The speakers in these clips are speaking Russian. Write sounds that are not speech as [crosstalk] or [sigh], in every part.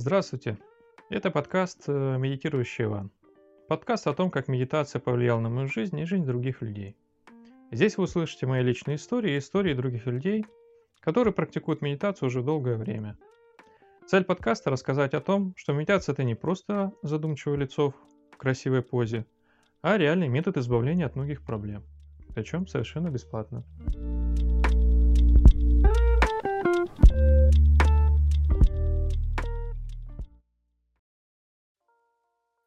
Здравствуйте! Это подкаст э, «Медитирующий Иван». Подкаст о том, как медитация повлияла на мою жизнь и жизнь других людей. Здесь вы услышите мои личные истории и истории других людей, которые практикуют медитацию уже долгое время. Цель подкаста – рассказать о том, что медитация – это не просто задумчивое лицо в красивой позе, а реальный метод избавления от многих проблем. Причем совершенно бесплатно.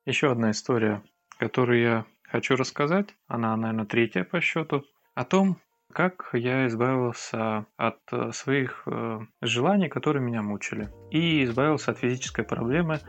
Еще одна история, которую я хочу рассказать, она, наверное, третья по счету, о том, как я избавился от э, своих э, желаний, которые меня мучили, и избавился от физической проблемы,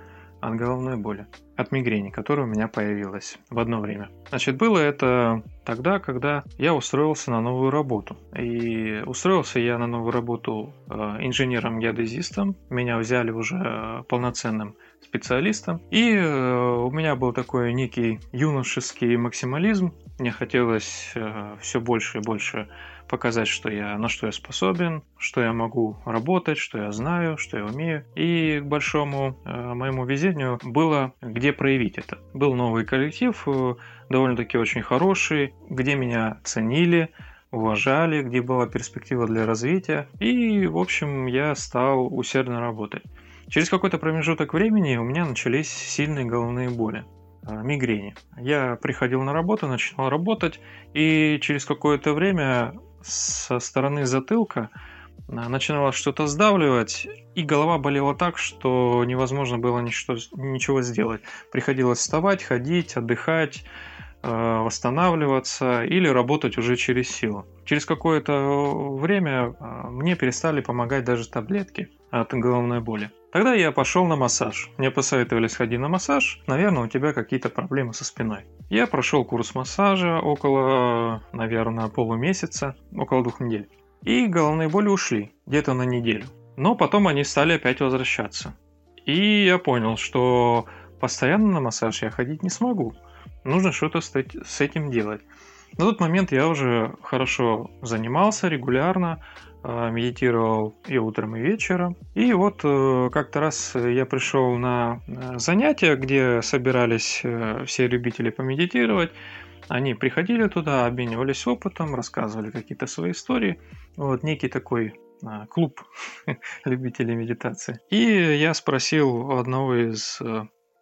от головной боли, от мигрени, которая у меня появилась в одно время. Значит, было это тогда, когда я устроился на новую работу. И устроился я на новую работу э, инженером-геодезистом. Меня взяли уже полноценным специалистом. И у меня был такой некий юношеский максимализм. Мне хотелось все больше и больше показать, что я, на что я способен, что я могу работать, что я знаю, что я умею. И к большому э, моему везению было где проявить это. Был новый коллектив, э, довольно-таки очень хороший, где меня ценили, уважали, где была перспектива для развития. И, в общем, я стал усердно работать. Через какой-то промежуток времени у меня начались сильные головные боли э, мигрени. Я приходил на работу, начинал работать, и через какое-то время со стороны затылка а, начинало что-то сдавливать, и голова болела так, что невозможно было ничто, ничего сделать. Приходилось вставать, ходить, отдыхать, э, восстанавливаться или работать уже через силу. Через какое-то время э, мне перестали помогать даже таблетки от головной боли. Тогда я пошел на массаж. Мне посоветовали сходить на массаж. Наверное, у тебя какие-то проблемы со спиной. Я прошел курс массажа около, наверное, полумесяца, около двух недель. И головные боли ушли где-то на неделю. Но потом они стали опять возвращаться. И я понял, что постоянно на массаж я ходить не смогу. Нужно что-то с этим делать. На тот момент я уже хорошо занимался регулярно, медитировал и утром, и вечером. И вот э, как-то раз я пришел на э, занятия, где собирались э, все любители помедитировать. Они приходили туда, обменивались опытом, рассказывали какие-то свои истории. Вот некий такой клуб [laughs] любителей медитации. И я спросил у одного из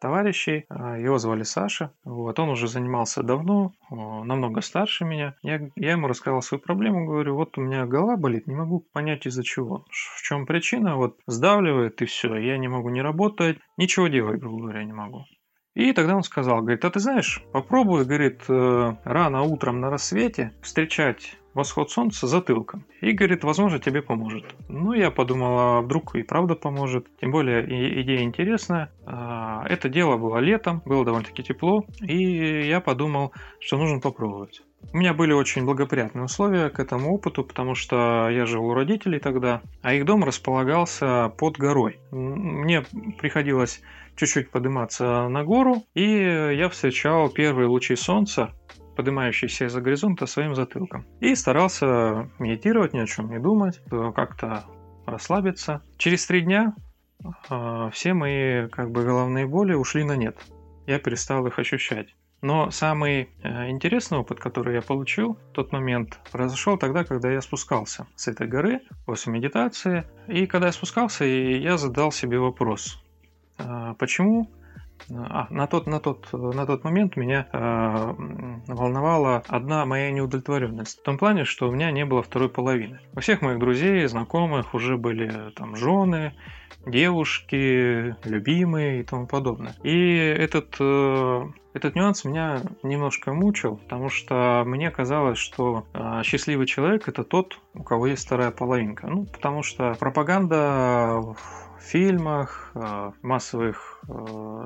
товарищей. А, его звали Саша. Вот, он уже занимался давно, намного старше меня. Я, я ему рассказал свою проблему, говорю, вот у меня голова болит, не могу понять из-за чего. В чем причина? Вот сдавливает и все. Я не могу не работать, ничего делать, грубо говоря, не могу. И тогда он сказал, говорит, а ты знаешь, попробуй, говорит, э, рано утром на рассвете встречать восход солнца затылком. И говорит, возможно, тебе поможет. Ну, я подумал, а вдруг и правда поможет. Тем более, идея интересная. А, это дело было летом, было довольно-таки тепло. И я подумал, что нужно попробовать. У меня были очень благоприятные условия к этому опыту, потому что я жил у родителей тогда, а их дом располагался под горой. Мне приходилось чуть-чуть подниматься на гору, и я встречал первые лучи солнца поднимающийся из-за горизонта своим затылком. И старался медитировать, ни о чем не думать, как-то расслабиться. Через три дня э, все мои как бы головные боли ушли на нет. Я перестал их ощущать. Но самый э, интересный опыт, который я получил в тот момент, произошел тогда, когда я спускался с этой горы после медитации. И когда я спускался, я задал себе вопрос, э, почему а, на тот, на тот, на тот момент меня э, волновала одна моя неудовлетворенность. В том плане, что у меня не было второй половины. У всех моих друзей, знакомых уже были там жены, девушки, любимые и тому подобное. И этот, э, этот нюанс меня немножко мучил, потому что мне казалось, что э, счастливый человек это тот, у кого есть вторая половинка. Ну, потому что пропаганда фильмах, э, массовых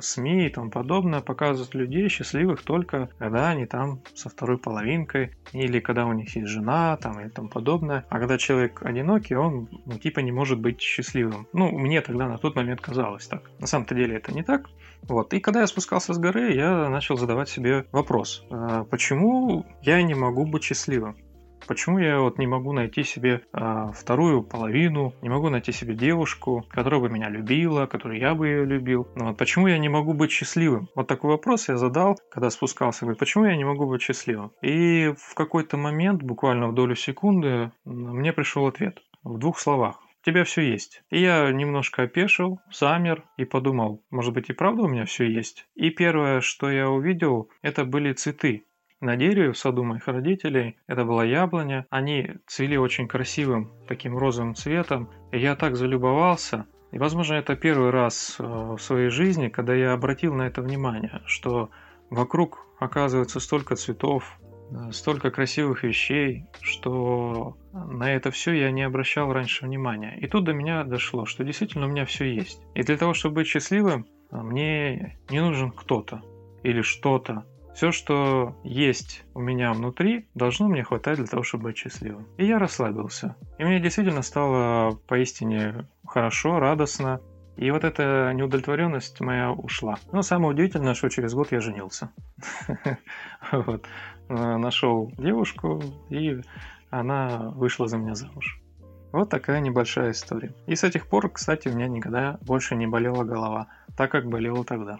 СМИ и тому подобное показывают людей счастливых только когда они там со второй половинкой или когда у них есть жена там и тому подобное. А когда человек одинокий, он ну, типа не может быть счастливым. Ну, мне тогда на тот момент казалось так. На самом-то деле это не так. Вот. И когда я спускался с горы, я начал задавать себе вопрос, э, почему я не могу быть счастливым? Почему я вот не могу найти себе э, вторую половину, не могу найти себе девушку, которая бы меня любила, которую я бы ее любил? Ну, вот почему я не могу быть счастливым? Вот такой вопрос я задал, когда спускался. Говорю, почему я не могу быть счастливым? И в какой-то момент, буквально в долю секунды, мне пришел ответ в двух словах. Тебя все есть. И я немножко опешил, замер и подумал, может быть и правда у меня все есть. И первое, что я увидел, это были цветы на дереве в саду моих родителей. Это была яблоня. Они цвели очень красивым таким розовым цветом. И я так залюбовался. И, возможно, это первый раз э, в своей жизни, когда я обратил на это внимание, что вокруг оказывается столько цветов, столько красивых вещей, что на это все я не обращал раньше внимания. И тут до меня дошло, что действительно у меня все есть. И для того, чтобы быть счастливым, мне не нужен кто-то или что-то. Все, что есть у меня внутри, должно мне хватать для того, чтобы быть счастливым. И я расслабился. И мне действительно стало поистине хорошо, радостно. И вот эта неудовлетворенность моя ушла. Но самое удивительное, что через год я женился. [laughs] [laughs] Нашел девушку, и она вышла за меня замуж. Вот такая небольшая история. И с этих пор, кстати, у меня никогда больше не болела голова, так как болела тогда.